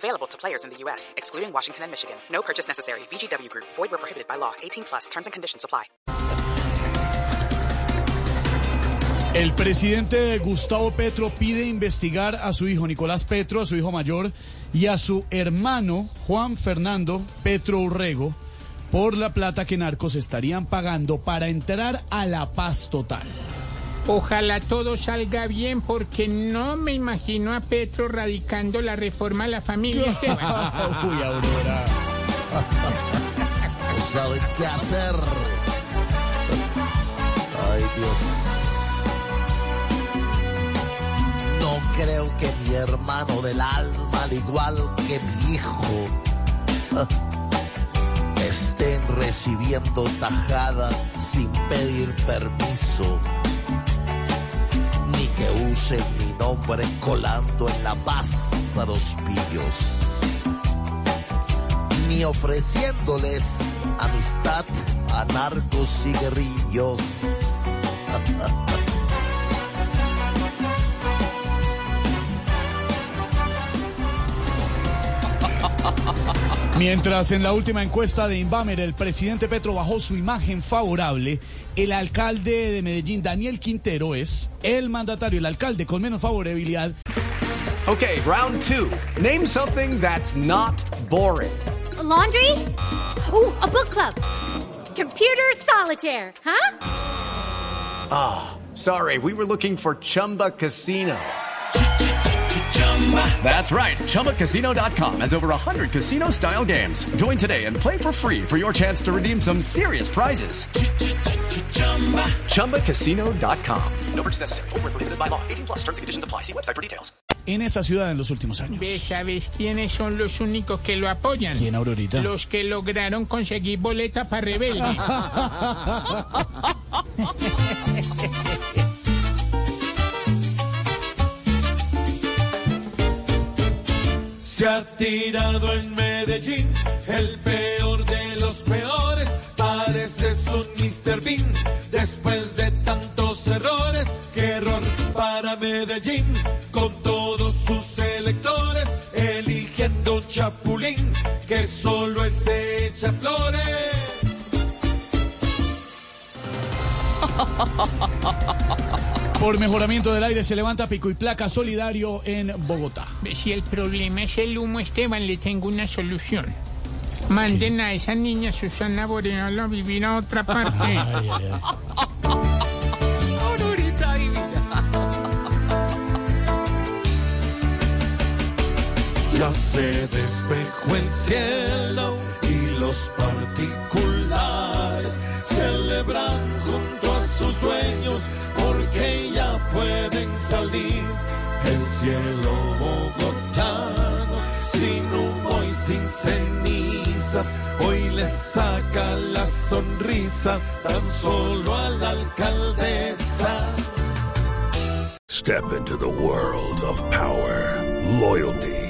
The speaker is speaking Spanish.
Available to players in the U.S., excluding Washington and Michigan. No purchase necessary. VGW Group. Void where prohibited by law. 18 plus. Terms and conditions apply. El presidente Gustavo Petro pide investigar a su hijo Nicolás Petro, a su hijo mayor, y a su hermano Juan Fernando Petro Urrego por la plata que narcos estarían pagando para entrar a la paz total. Ojalá todo salga bien porque no me imagino a Petro radicando la reforma a la familia. Uy, Aurora. No saben qué hacer. Ay, Dios. No creo que mi hermano del alma, al igual que mi hijo, estén recibiendo tajada sin pedir permiso. Que usen mi nombre colando en la masa los pillos ni ofreciéndoles amistad a narcos y guerrillos. Mientras en la última encuesta de Inbamer el presidente Petro bajó su imagen favorable, el alcalde de Medellín, Daniel Quintero, es el mandatario, el alcalde con menos favorabilidad. Okay, round two. Name something that's not boring. A laundry? Ooh, a book club. Computer solitaire, huh? Ah, sorry, we were looking for Chumba Casino. That's right. ChumbaCasino.com has over 100 casino style games. Join today and play for free for your chance to redeem some serious prizes. ChumbaCasino.com. No purchase necessary. Void where prohibited by law. 18 plus terms and conditions apply. See website for details. en esa ciudad en los últimos años. ¿Ves, ¿Sabes quiénes son los únicos que lo apoyan? ¿Quién, Aurorita? Los que lograron conseguir boleta para rebelde. Se ha tirado en Medellín el peor de los peores. Pareces un Mr. Bean después de tantos errores. Qué error para Medellín con todos sus electores. Eligiendo un chapulín Por mejoramiento del aire se levanta pico y placa solidario en Bogotá. Si el problema es el humo, Esteban, le tengo una solución. Manden a esa niña Susana Boreal a vivir a otra parte. Ay, ay, ay. Ya se despejó el cielo cielo bogotano sin humo y sin cenizas. Hoy le saca las sonrisas tan solo a la alcaldesa. Step into the world of power, loyalty,